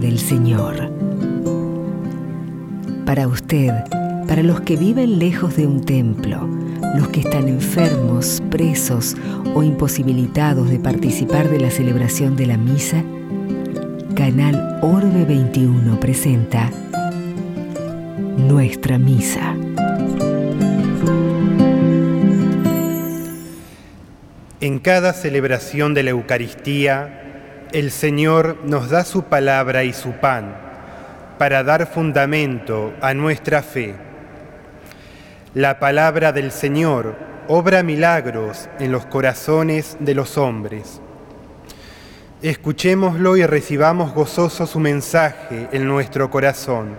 del Señor. Para usted, para los que viven lejos de un templo, los que están enfermos, presos o imposibilitados de participar de la celebración de la misa, Canal Orbe 21 presenta Nuestra Misa. En cada celebración de la Eucaristía, el Señor nos da su palabra y su pan para dar fundamento a nuestra fe. La palabra del Señor obra milagros en los corazones de los hombres. Escuchémoslo y recibamos gozoso su mensaje en nuestro corazón.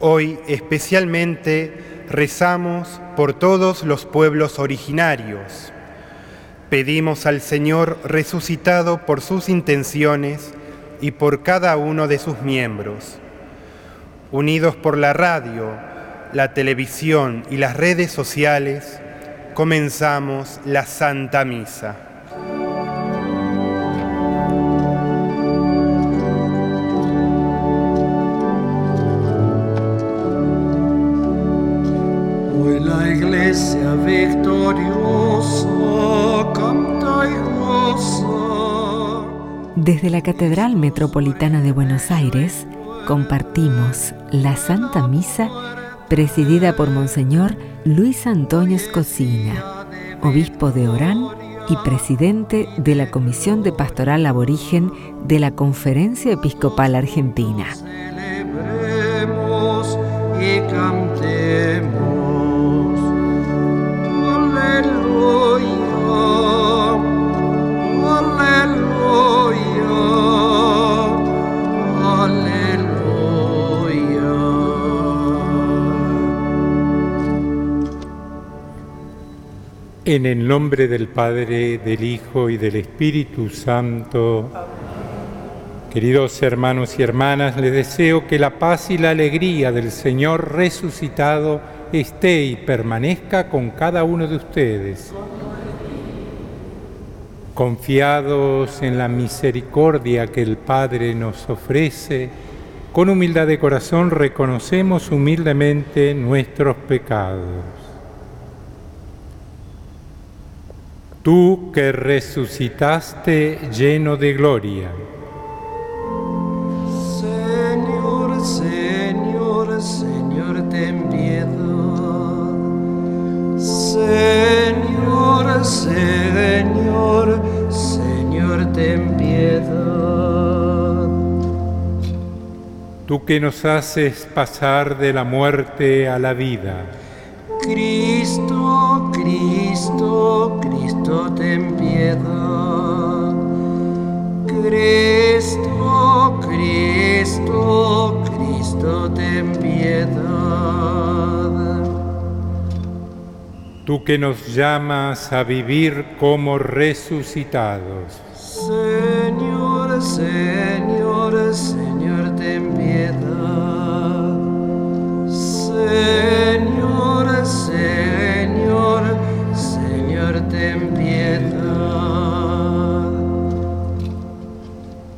Hoy especialmente rezamos por todos los pueblos originarios Pedimos al Señor resucitado por sus intenciones y por cada uno de sus miembros. Unidos por la radio, la televisión y las redes sociales, comenzamos la Santa Misa. Hoy la iglesia victoriosa Desde la Catedral Metropolitana de Buenos Aires compartimos la Santa Misa presidida por Monseñor Luis Antonio Escocina, obispo de Orán y presidente de la Comisión de Pastoral Aborigen de la Conferencia Episcopal Argentina. En el nombre del Padre, del Hijo y del Espíritu Santo, queridos hermanos y hermanas, les deseo que la paz y la alegría del Señor resucitado esté y permanezca con cada uno de ustedes. Confiados en la misericordia que el Padre nos ofrece, con humildad de corazón reconocemos humildemente nuestros pecados. Tú que resucitaste lleno de gloria. Señor, Señor, Señor, ten piedad. Señor, Señor, Señor, ten piedad. Tú que nos haces pasar de la muerte a la vida. Cristo, Cristo, Cristo, ten piedad. Cristo, Cristo, Cristo, ten piedad. Tú que nos llamas a vivir como resucitados. Señor, Señor, Señor, ten piedad. Señor, Señor,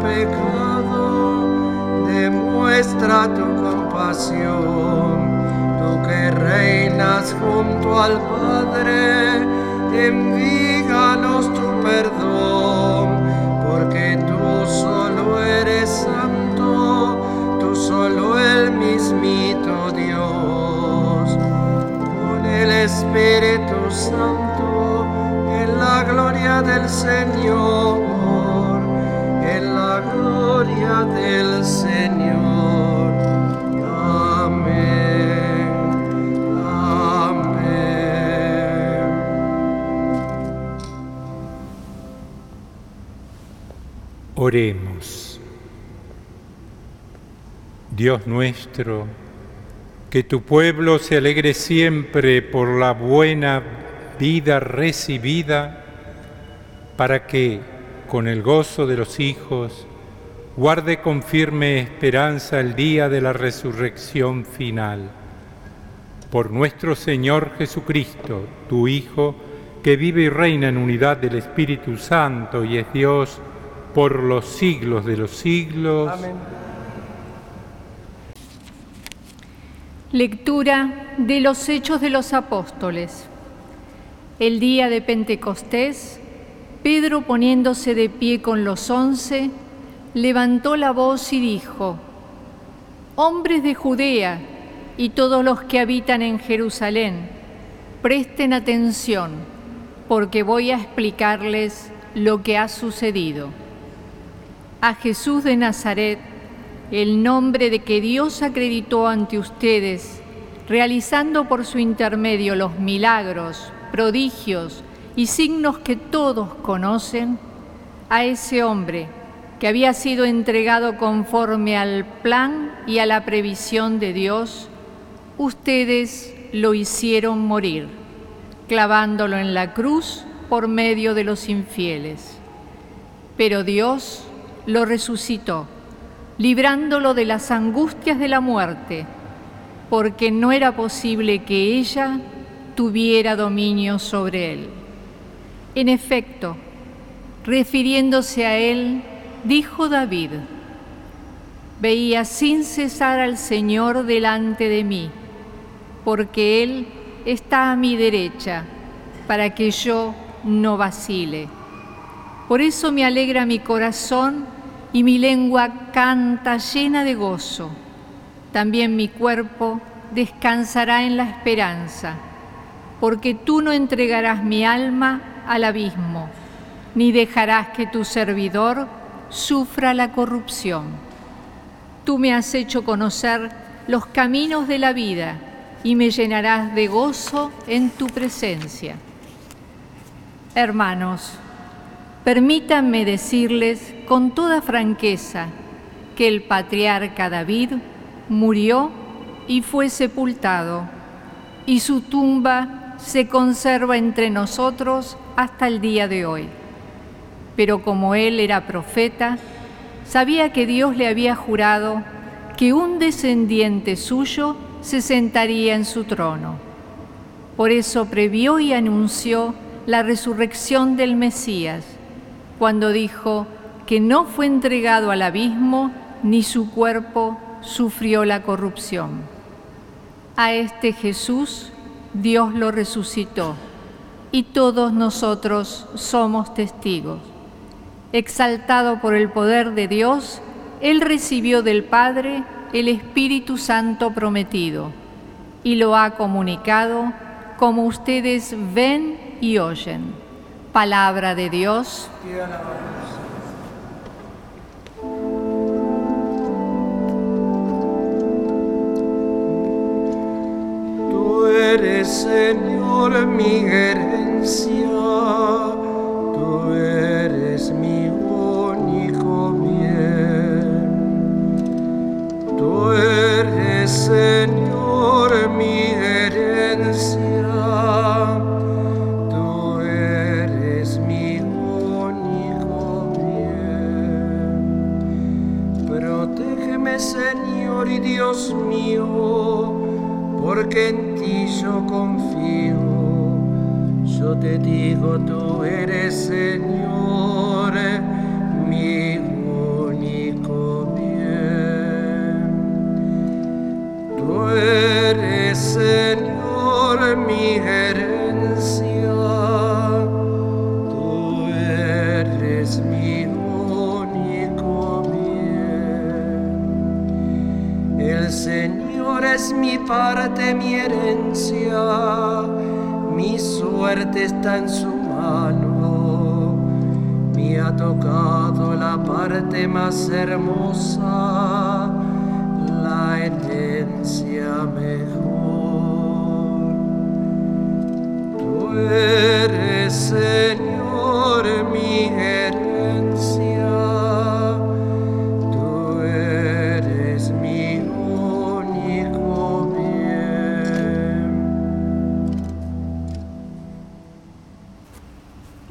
Pecado, demuestra tu compasión. Tú que reinas junto al Padre, envíganos tu perdón, porque tú solo eres santo, tú solo el mismito Dios. Con el Espíritu Santo en la gloria del Señor, del Señor. Amén. Amén. Oremos. Dios nuestro, que tu pueblo se alegre siempre por la buena vida recibida, para que, con el gozo de los hijos, guarde con firme esperanza el día de la resurrección final. Por nuestro Señor Jesucristo, tu Hijo, que vive y reina en unidad del Espíritu Santo y es Dios por los siglos de los siglos. Amén. Lectura de los Hechos de los Apóstoles. El día de Pentecostés, Pedro poniéndose de pie con los once, levantó la voz y dijo, Hombres de Judea y todos los que habitan en Jerusalén, presten atención, porque voy a explicarles lo que ha sucedido. A Jesús de Nazaret, el nombre de que Dios acreditó ante ustedes, realizando por su intermedio los milagros, prodigios y signos que todos conocen, a ese hombre que había sido entregado conforme al plan y a la previsión de Dios, ustedes lo hicieron morir, clavándolo en la cruz por medio de los infieles. Pero Dios lo resucitó, librándolo de las angustias de la muerte, porque no era posible que ella tuviera dominio sobre él. En efecto, refiriéndose a él, dijo David, veía sin cesar al Señor delante de mí, porque Él está a mi derecha, para que yo no vacile. Por eso me alegra mi corazón y mi lengua canta llena de gozo. También mi cuerpo descansará en la esperanza, porque tú no entregarás mi alma al abismo, ni dejarás que tu servidor sufra la corrupción. Tú me has hecho conocer los caminos de la vida y me llenarás de gozo en tu presencia. Hermanos, permítanme decirles con toda franqueza que el patriarca David murió y fue sepultado, y su tumba se conserva entre nosotros hasta el día de hoy. Pero como él era profeta, sabía que Dios le había jurado que un descendiente suyo se sentaría en su trono. Por eso previó y anunció la resurrección del Mesías, cuando dijo que no fue entregado al abismo ni su cuerpo sufrió la corrupción. A este Jesús Dios lo resucitó y todos nosotros somos testigos. Exaltado por el poder de Dios, Él recibió del Padre el Espíritu Santo prometido y lo ha comunicado como ustedes ven y oyen. Palabra de Dios. Eres, Señor, mi herencia, tú eres mi único bien. Tú eres, Señor, mi herencia, tú eres mi único bien. Protégeme, Señor y Dios mío, porque en ti yo confío. Yo te digo, tú eres Señor, eres, Señor, mi herencia. Tú eres mi único bien. El Señor es mi parte, mi herencia. Mi suerte está en su mano. Me ha tocado la parte más hermosa mejor. Tú eres, Señor, mi herencia. Tú eres mi único bien.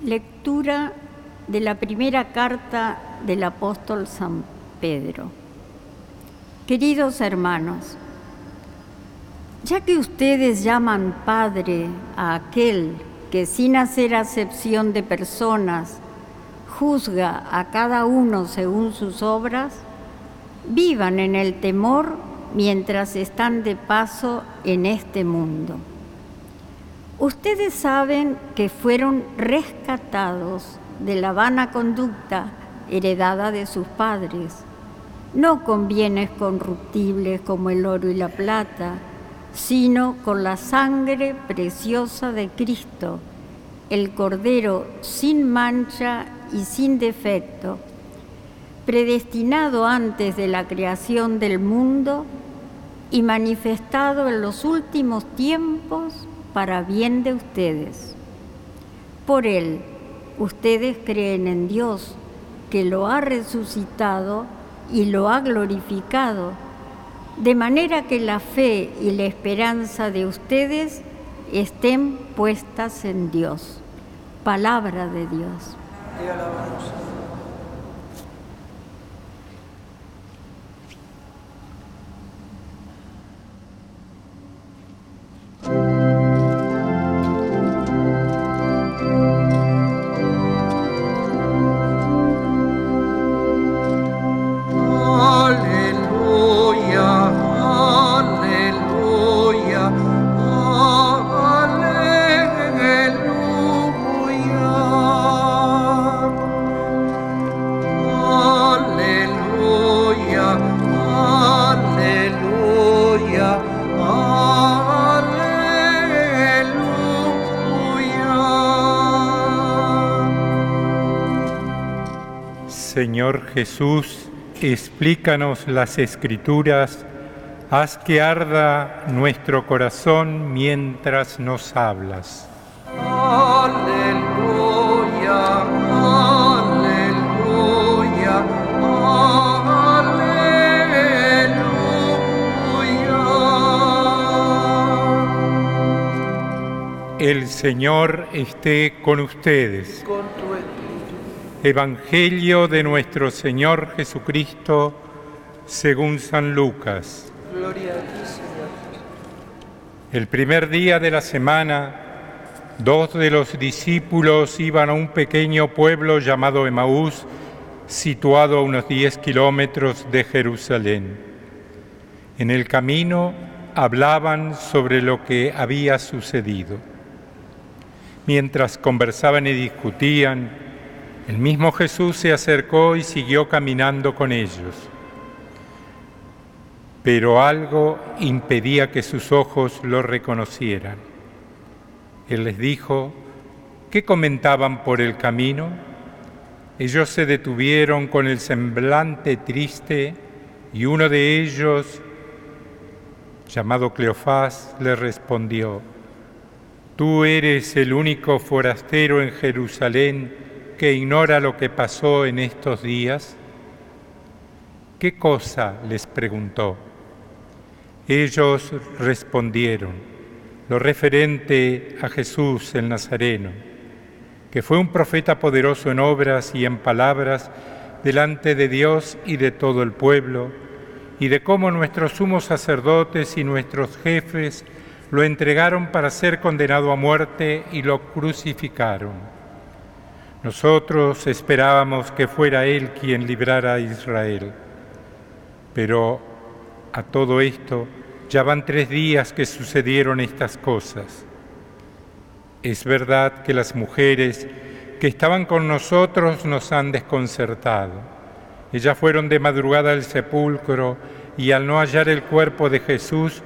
Lectura de la primera carta del apóstol San Pedro. Queridos hermanos, ya que ustedes llaman Padre a aquel que sin hacer acepción de personas juzga a cada uno según sus obras, vivan en el temor mientras están de paso en este mundo. Ustedes saben que fueron rescatados de la vana conducta heredada de sus padres, no con bienes corruptibles como el oro y la plata, sino con la sangre preciosa de Cristo, el Cordero sin mancha y sin defecto, predestinado antes de la creación del mundo y manifestado en los últimos tiempos para bien de ustedes. Por él, ustedes creen en Dios, que lo ha resucitado y lo ha glorificado, de manera que la fe y la esperanza de ustedes estén puestas en Dios. Palabra de Dios. Señor Jesús, explícanos las escrituras, haz que arda nuestro corazón mientras nos hablas. Aleluya, aleluya, aleluya. El Señor esté con ustedes. Con tu espíritu. Evangelio de nuestro Señor Jesucristo según San Lucas. Gloria a ti, Señor. El primer día de la semana, dos de los discípulos iban a un pequeño pueblo llamado Emaús, situado a unos 10 kilómetros de Jerusalén. En el camino hablaban sobre lo que había sucedido. Mientras conversaban y discutían, el mismo Jesús se acercó y siguió caminando con ellos. Pero algo impedía que sus ojos lo reconocieran. Él les dijo, ¿qué comentaban por el camino? Ellos se detuvieron con el semblante triste y uno de ellos, llamado Cleofás, le respondió, Tú eres el único forastero en Jerusalén que ignora lo que pasó en estos días. ¿Qué cosa? les preguntó. Ellos respondieron, lo referente a Jesús el Nazareno, que fue un profeta poderoso en obras y en palabras delante de Dios y de todo el pueblo, y de cómo nuestros sumos sacerdotes y nuestros jefes lo entregaron para ser condenado a muerte y lo crucificaron. Nosotros esperábamos que fuera Él quien librara a Israel, pero a todo esto ya van tres días que sucedieron estas cosas. Es verdad que las mujeres que estaban con nosotros nos han desconcertado. Ellas fueron de madrugada al sepulcro y al no hallar el cuerpo de Jesús,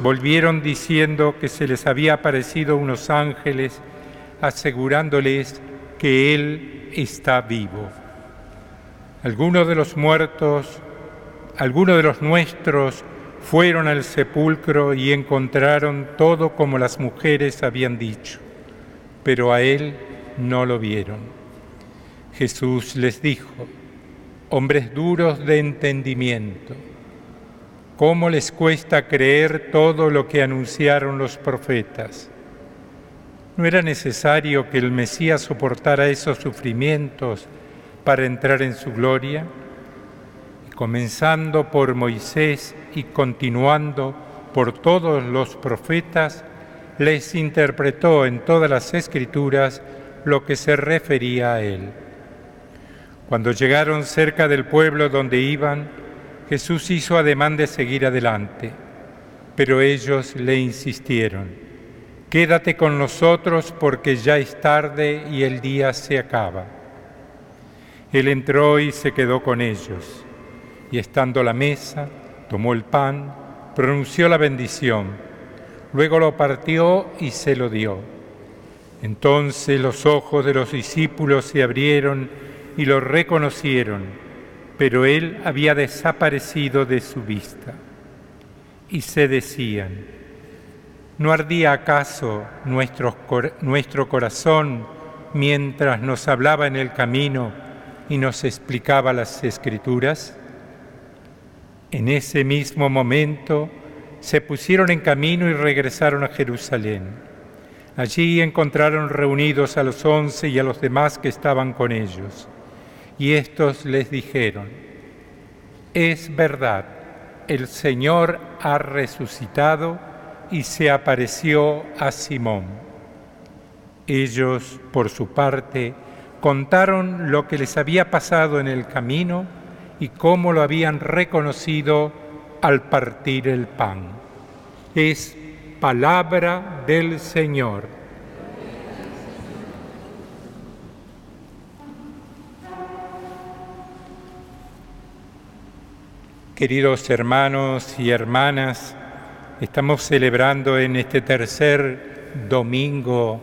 volvieron diciendo que se les había aparecido unos ángeles asegurándoles que Él está vivo. Algunos de los muertos, algunos de los nuestros, fueron al sepulcro y encontraron todo como las mujeres habían dicho, pero a Él no lo vieron. Jesús les dijo, hombres duros de entendimiento, ¿Cómo les cuesta creer todo lo que anunciaron los profetas? ¿No era necesario que el Mesías soportara esos sufrimientos para entrar en su gloria? comenzando por Moisés y continuando por todos los profetas, les interpretó en todas las escrituras lo que se refería a él. Cuando llegaron cerca del pueblo donde iban, Jesús hizo ademán de seguir adelante, pero ellos le insistieron, quédate con nosotros porque ya es tarde y el día se acaba. Él entró y se quedó con ellos, y estando a la mesa, tomó el pan, pronunció la bendición, luego lo partió y se lo dio. Entonces los ojos de los discípulos se abrieron y lo reconocieron pero él había desaparecido de su vista. Y se decían, ¿no ardía acaso nuestro, corazón mientras nos hablaba en el camino y nos explicaba las escrituras? En ese mismo momento se pusieron en camino y regresaron a Jerusalén. Allí encontraron reunidos a los once y a los demás que estaban con ellos y estos les dijeron, es verdad, el Señor ha resucitado y se apareció a Simón. Ellos, por su parte, contaron lo que les había pasado en el camino y cómo lo habían reconocido al partir el pan. Es palabra del Señor. Queridos hermanos y hermanas, estamos celebrando en este tercer domingo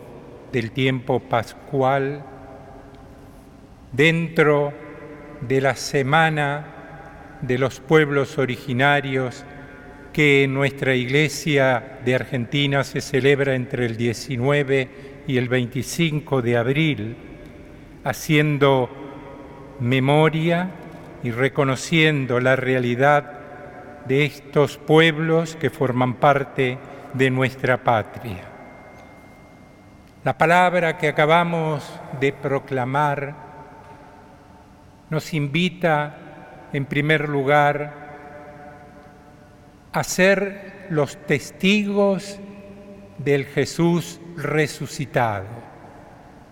del tiempo pascual, dentro de la semana de los pueblos originarios que en nuestra iglesia de Argentina se celebra entre el 19 y el 25 de abril, haciendo memoria y reconociendo la realidad de estos pueblos que forman parte de nuestra patria. La palabra que acabamos de proclamar nos invita, en primer lugar, a ser los testigos del Jesús resucitado,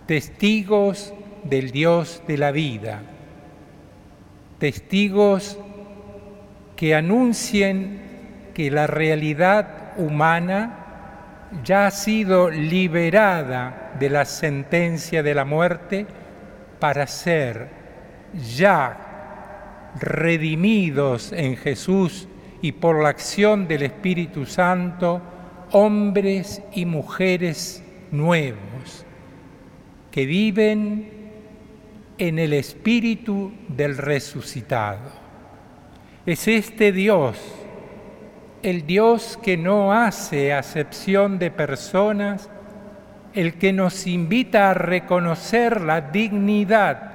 testigos del Dios de la vida testigos que anuncien que la realidad humana ya ha sido liberada de la sentencia de la muerte para ser ya redimidos en Jesús y por la acción del Espíritu Santo, hombres y mujeres nuevos que viven en el espíritu del resucitado. Es este Dios, el Dios que no hace acepción de personas, el que nos invita a reconocer la dignidad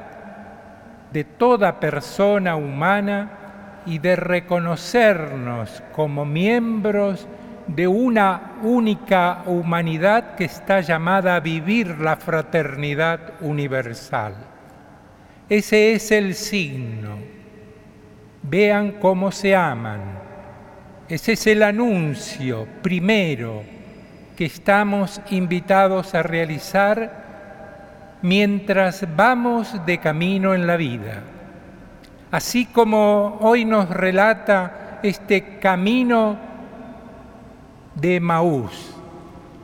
de toda persona humana y de reconocernos como miembros de una única humanidad que está llamada a vivir la fraternidad universal. Ese es el signo. Vean cómo se aman. Ese es el anuncio primero que estamos invitados a realizar mientras vamos de camino en la vida. Así como hoy nos relata este camino de Maús,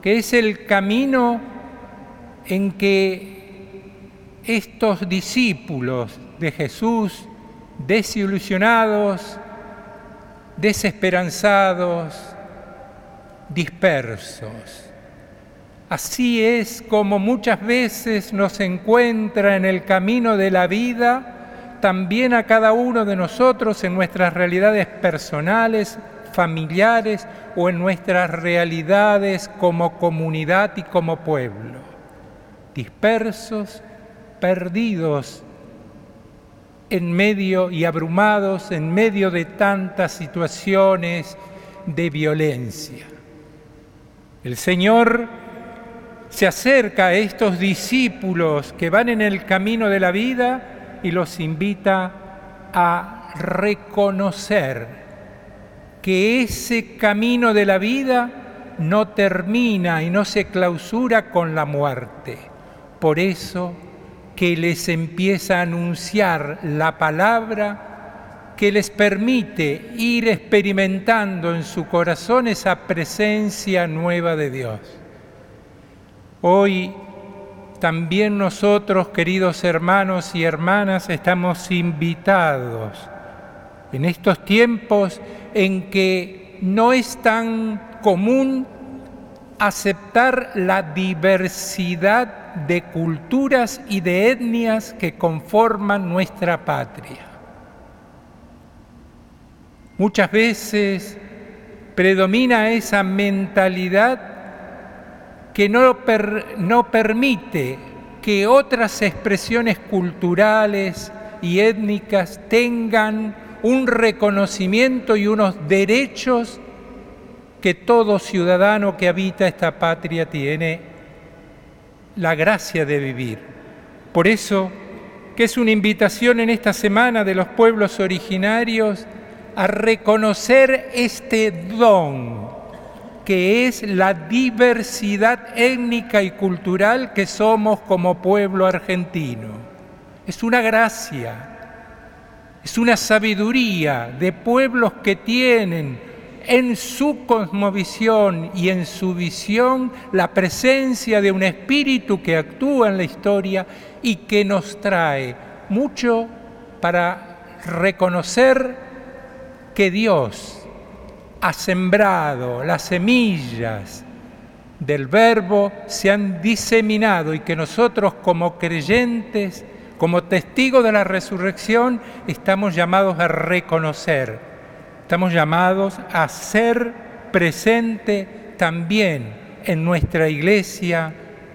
que es el camino en que estos discípulos de Jesús, desilusionados, desesperanzados, dispersos. Así es como muchas veces nos encuentra en el camino de la vida, también a cada uno de nosotros en nuestras realidades personales, familiares o en nuestras realidades como comunidad y como pueblo. Dispersos, perdidos en medio y abrumados en medio de tantas situaciones de violencia. El Señor se acerca a estos discípulos que van en el camino de la vida y los invita a reconocer que ese camino de la vida no termina y no se clausura con la muerte. Por eso que les empieza a anunciar la palabra que les permite ir experimentando en su corazón esa presencia nueva de Dios. Hoy también nosotros, queridos hermanos y hermanas, estamos invitados en estos tiempos en que no es tan común aceptar la diversidad de culturas y de etnias que conforman nuestra patria. Muchas veces predomina esa mentalidad que no, no permite que otras expresiones culturales y étnicas tengan un reconocimiento y unos derechos que todo ciudadano que habita esta patria tiene la gracia de vivir. Por eso, que es una invitación en esta semana de los pueblos originarios a reconocer este don que es la diversidad étnica y cultural que somos como pueblo argentino. Es una gracia, es una sabiduría de pueblos que tienen en su cosmovisión y en su visión la presencia de un espíritu que actúa en la historia y que nos trae mucho para reconocer que Dios ha sembrado las semillas del verbo, se han diseminado y que nosotros como creyentes, como testigos de la resurrección, estamos llamados a reconocer Estamos llamados a ser presente también en nuestra iglesia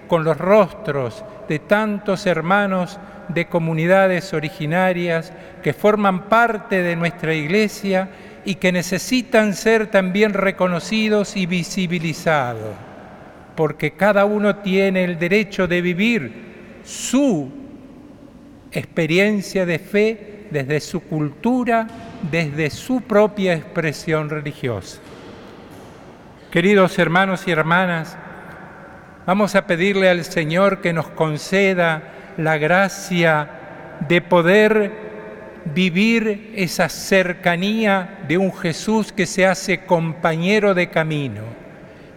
con los rostros de tantos hermanos de comunidades originarias que forman parte de nuestra iglesia y que necesitan ser también reconocidos y visibilizados, porque cada uno tiene el derecho de vivir su experiencia de fe desde su cultura, desde su propia expresión religiosa. Queridos hermanos y hermanas, vamos a pedirle al Señor que nos conceda la gracia de poder vivir esa cercanía de un Jesús que se hace compañero de camino.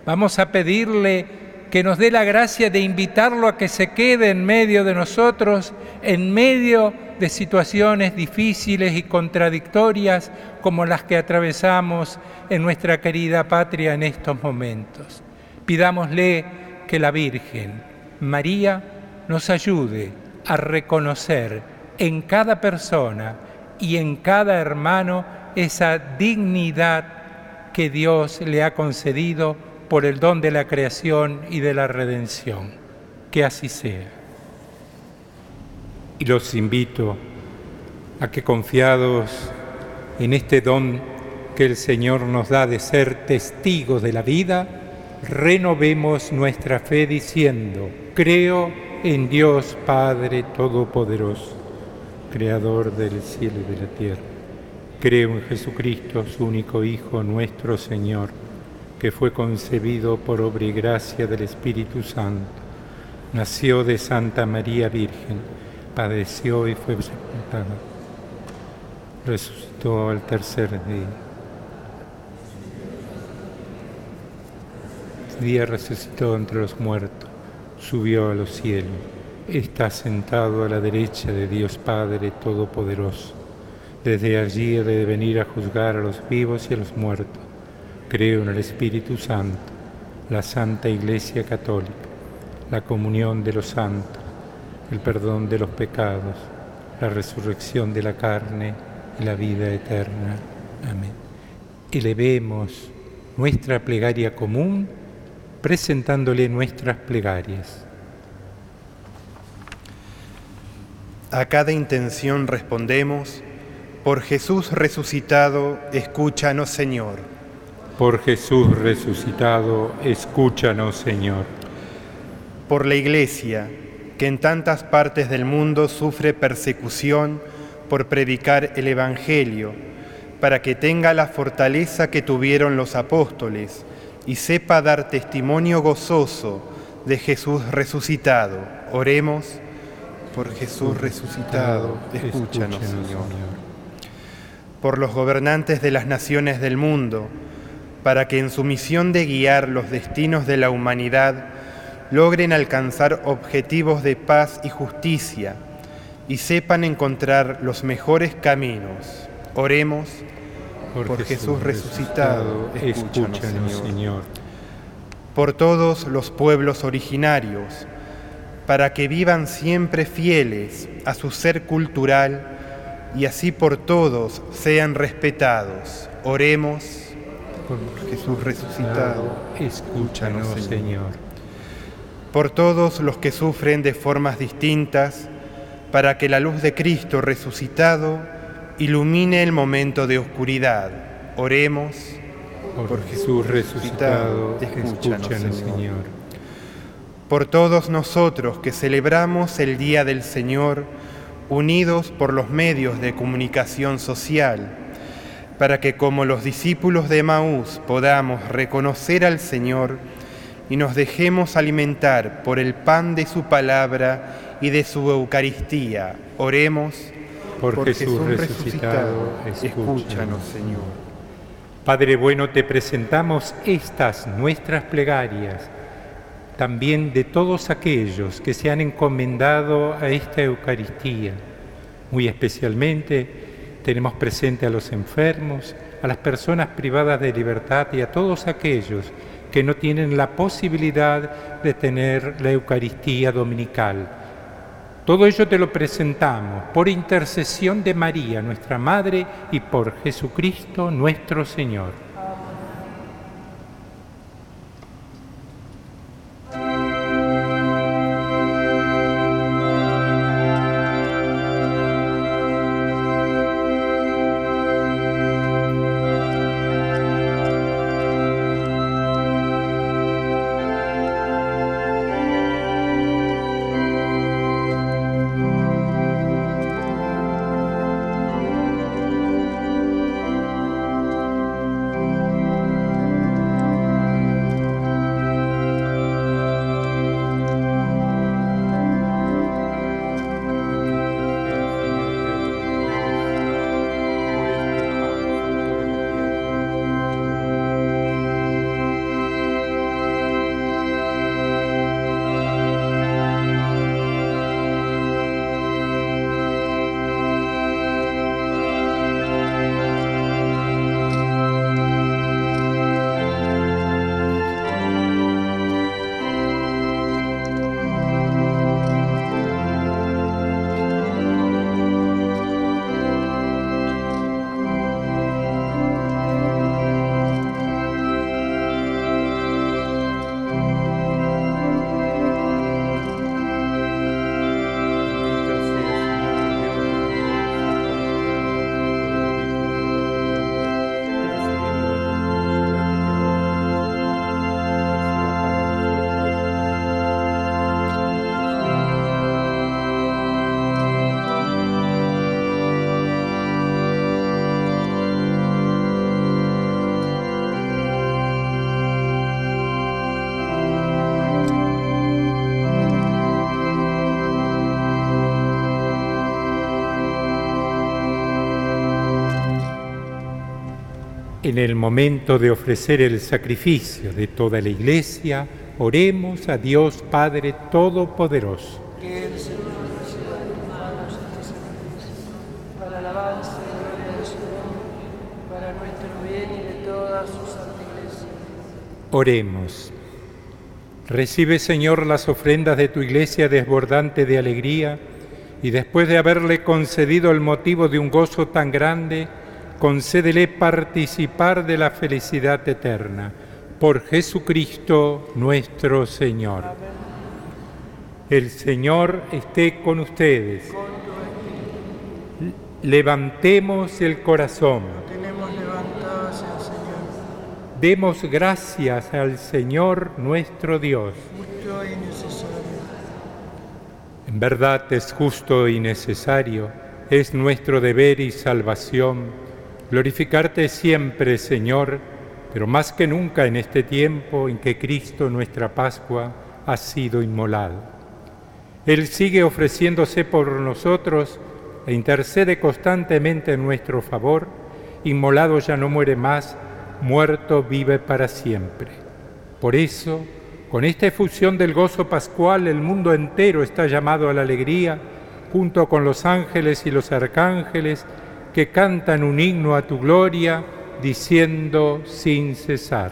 Vamos a pedirle que nos dé la gracia de invitarlo a que se quede en medio de nosotros, en medio de situaciones difíciles y contradictorias como las que atravesamos en nuestra querida patria en estos momentos. Pidámosle que la Virgen, María, nos ayude a reconocer en cada persona y en cada hermano esa dignidad que Dios le ha concedido por el don de la creación y de la redención. Que así sea. Y los invito a que confiados en este don que el Señor nos da de ser testigos de la vida, renovemos nuestra fe diciendo, creo en Dios Padre Todopoderoso, Creador del cielo y de la tierra. Creo en Jesucristo, su único Hijo, nuestro Señor que fue concebido por obra y gracia del Espíritu Santo, nació de Santa María Virgen, padeció y fue sepultado, resucitó al tercer día. El día resucitó entre los muertos, subió a los cielos, está sentado a la derecha de Dios Padre Todopoderoso Desde allí he de venir a juzgar a los vivos y a los muertos. Creo en el Espíritu Santo, la Santa Iglesia Católica, la comunión de los santos, el perdón de los pecados, la resurrección de la carne y la vida eterna. Amén. Elevemos nuestra plegaria común presentándole nuestras plegarias. A cada intención respondemos, por Jesús resucitado, escúchanos Señor. Por Jesús resucitado, escúchanos Señor. Por la Iglesia, que en tantas partes del mundo sufre persecución por predicar el Evangelio, para que tenga la fortaleza que tuvieron los apóstoles y sepa dar testimonio gozoso de Jesús resucitado. Oremos por Jesús resucitado, escúchanos, Señor. Por los gobernantes de las naciones del mundo, para que en su misión de guiar los destinos de la humanidad logren alcanzar objetivos de paz y justicia y sepan encontrar los mejores caminos. Oremos por, Jesús, resucitado, escúchanos, Señor. Por todos los pueblos originarios, para que vivan siempre fieles a su ser cultural y así por todos sean respetados. Oremos por Jesús resucitado, escúchanos, Señor. Por todos los que sufren de formas distintas, para que la luz de Cristo resucitado ilumine el momento de oscuridad. Oremos por, Jesús resucitado, escúchanos, Señor por todos nosotros que celebramos el Día del Señor, unidos por los medios de comunicación social, para que como los discípulos de Maús podamos reconocer al Señor y nos dejemos alimentar por el pan de su palabra y de su Eucaristía. Oremos por, Jesús, resucitado, escúchanos Señor. Padre bueno, te presentamos estas nuestras plegarias también de todos aquellos que se han encomendado a esta Eucaristía. Muy especialmente tenemos presente a los enfermos, a las personas privadas de libertad y a todos aquellos que no tienen la posibilidad de tener la Eucaristía dominical. Todo ello te lo presentamos por intercesión de María, nuestra Madre, y por Jesucristo nuestro Señor. En el momento de ofrecer el sacrificio de toda la iglesia, oremos a Dios Padre Todopoderoso. Que el Señor manos este para alabanza y gloria de su nombre, para nuestro bien y de toda su santa iglesia. Oremos. Recibe, Señor, las ofrendas de tu iglesia desbordante de alegría, y después de haberle concedido el motivo de un gozo tan grande, concédele participar de la felicidad eterna. Por Jesucristo nuestro Señor. El Señor esté con ustedes. Levantemos el corazón. Demos gracias al Señor nuestro Dios. En verdad es justo y necesario, es nuestro deber y salvación glorificarte siempre, Señor, pero más que nunca en este tiempo en que Cristo, nuestra Pascua, ha sido inmolado. Él sigue ofreciéndose por nosotros e intercede constantemente en nuestro favor. Inmolado ya no muere más, muerto vive para siempre. Por eso, con esta efusión del gozo pascual, el mundo entero está llamado a la alegría, junto con los ángeles y los arcángeles que cantan un himno a tu gloria, diciendo sin cesar.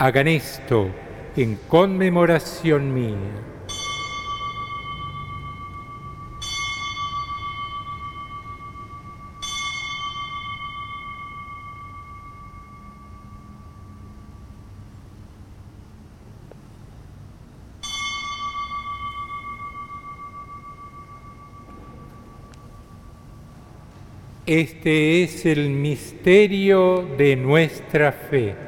Hagan esto en conmemoración mía. Este es el misterio de nuestra fe.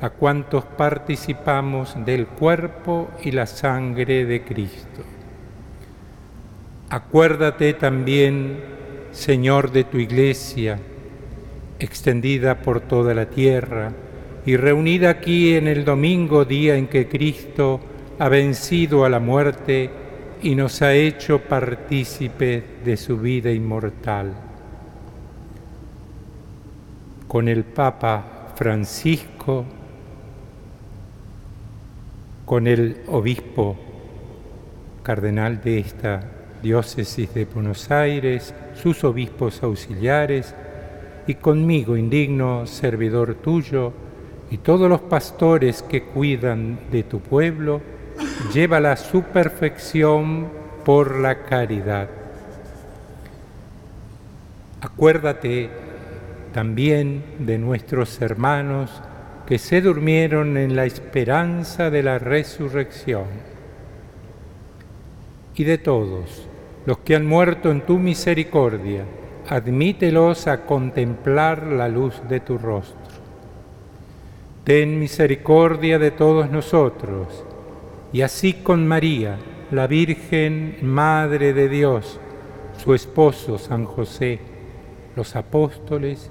a cuantos participamos del cuerpo y la sangre de Cristo. Acuérdate también, Señor, de tu iglesia, extendida por toda la tierra y reunida aquí en el domingo día en que Cristo ha vencido a la muerte y nos ha hecho partícipes de su vida inmortal. Con el Papa Francisco, con el obispo cardenal de esta diócesis de Buenos Aires, sus obispos auxiliares, y conmigo, indigno servidor tuyo, y todos los pastores que cuidan de tu pueblo, lleva a su perfección por la caridad. Acuérdate también de nuestros hermanos que se durmieron en la esperanza de la resurrección y de todos los que han muerto en tu misericordia, admítelos a contemplar la luz de tu rostro. Ten misericordia de todos nosotros, y así con María, la Virgen Madre de Dios, su esposo San José, los apóstoles,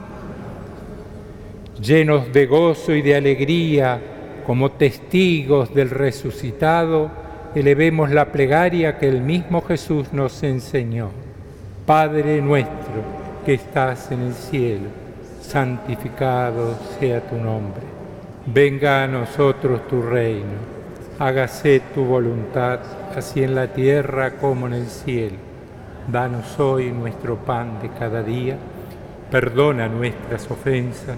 llenos de gozo y de alegría como testigos del resucitado, elevemos la plegaria que el mismo Jesús nos enseñó. Padre nuestro que estás en el cielo, santificado sea tu nombre. Venga a nosotros tu reino. Hágase tu voluntad, así en la tierra como en el cielo. Danos hoy nuestro pan de cada día. Perdona nuestras ofensas,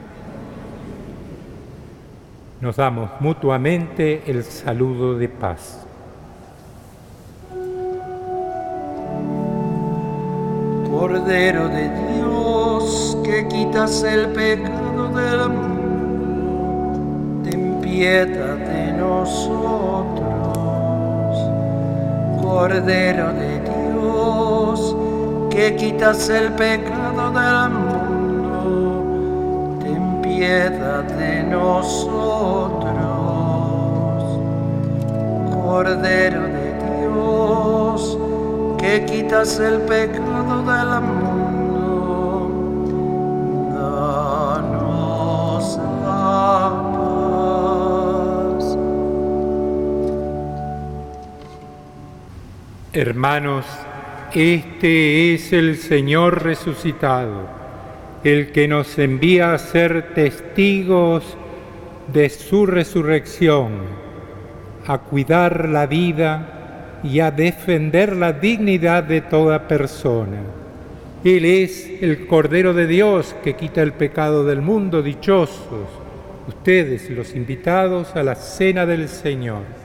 nos damos mutuamente el saludo de paz. Cordero de Dios, que quitas el pecado del mundo, ten piedad de nosotros. Cordero de Dios, que quitas el pecado del mundo, piedad de nosotros. Cordero de Dios, que quitas el pecado del mundo, danos la paz. Hermanos, este es el Señor resucitado el que nos envía a ser testigos de su resurrección, a cuidar la vida y a defender la dignidad de toda persona. Él es el Cordero de Dios que quita el pecado del mundo, dichosos ustedes los invitados a la cena del Señor.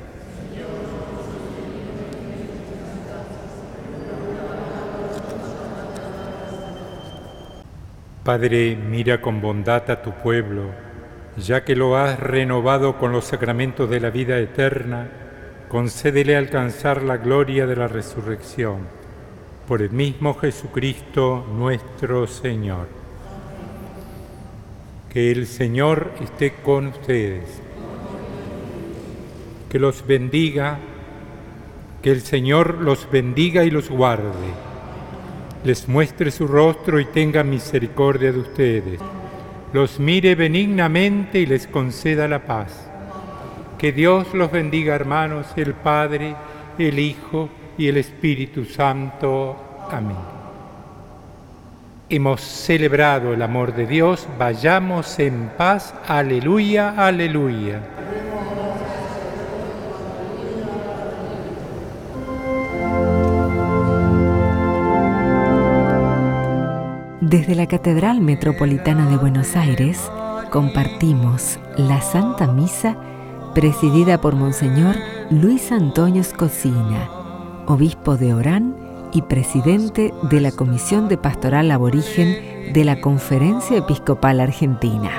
Padre, mira con bondad a tu pueblo, ya que lo has renovado con los sacramentos de la vida eterna, concédele alcanzar la gloria de la resurrección. Por el mismo Jesucristo nuestro Señor. Que el Señor esté con ustedes. Que los bendiga, que el Señor los bendiga y los guarde les muestre su rostro y tenga misericordia de ustedes, los mire benignamente y les conceda la paz. Que Dios los bendiga, hermanos, el Padre, el Hijo y el Espíritu Santo. Amén. Hemos celebrado el amor de Dios, vayamos en paz. Aleluya, aleluya. Desde la Catedral Metropolitana de Buenos Aires compartimos la Santa Misa presidida por Monseñor Luis Antonio Escocina, obispo de Orán y presidente de la Comisión de Pastoral Aborigen de la Conferencia Episcopal Argentina.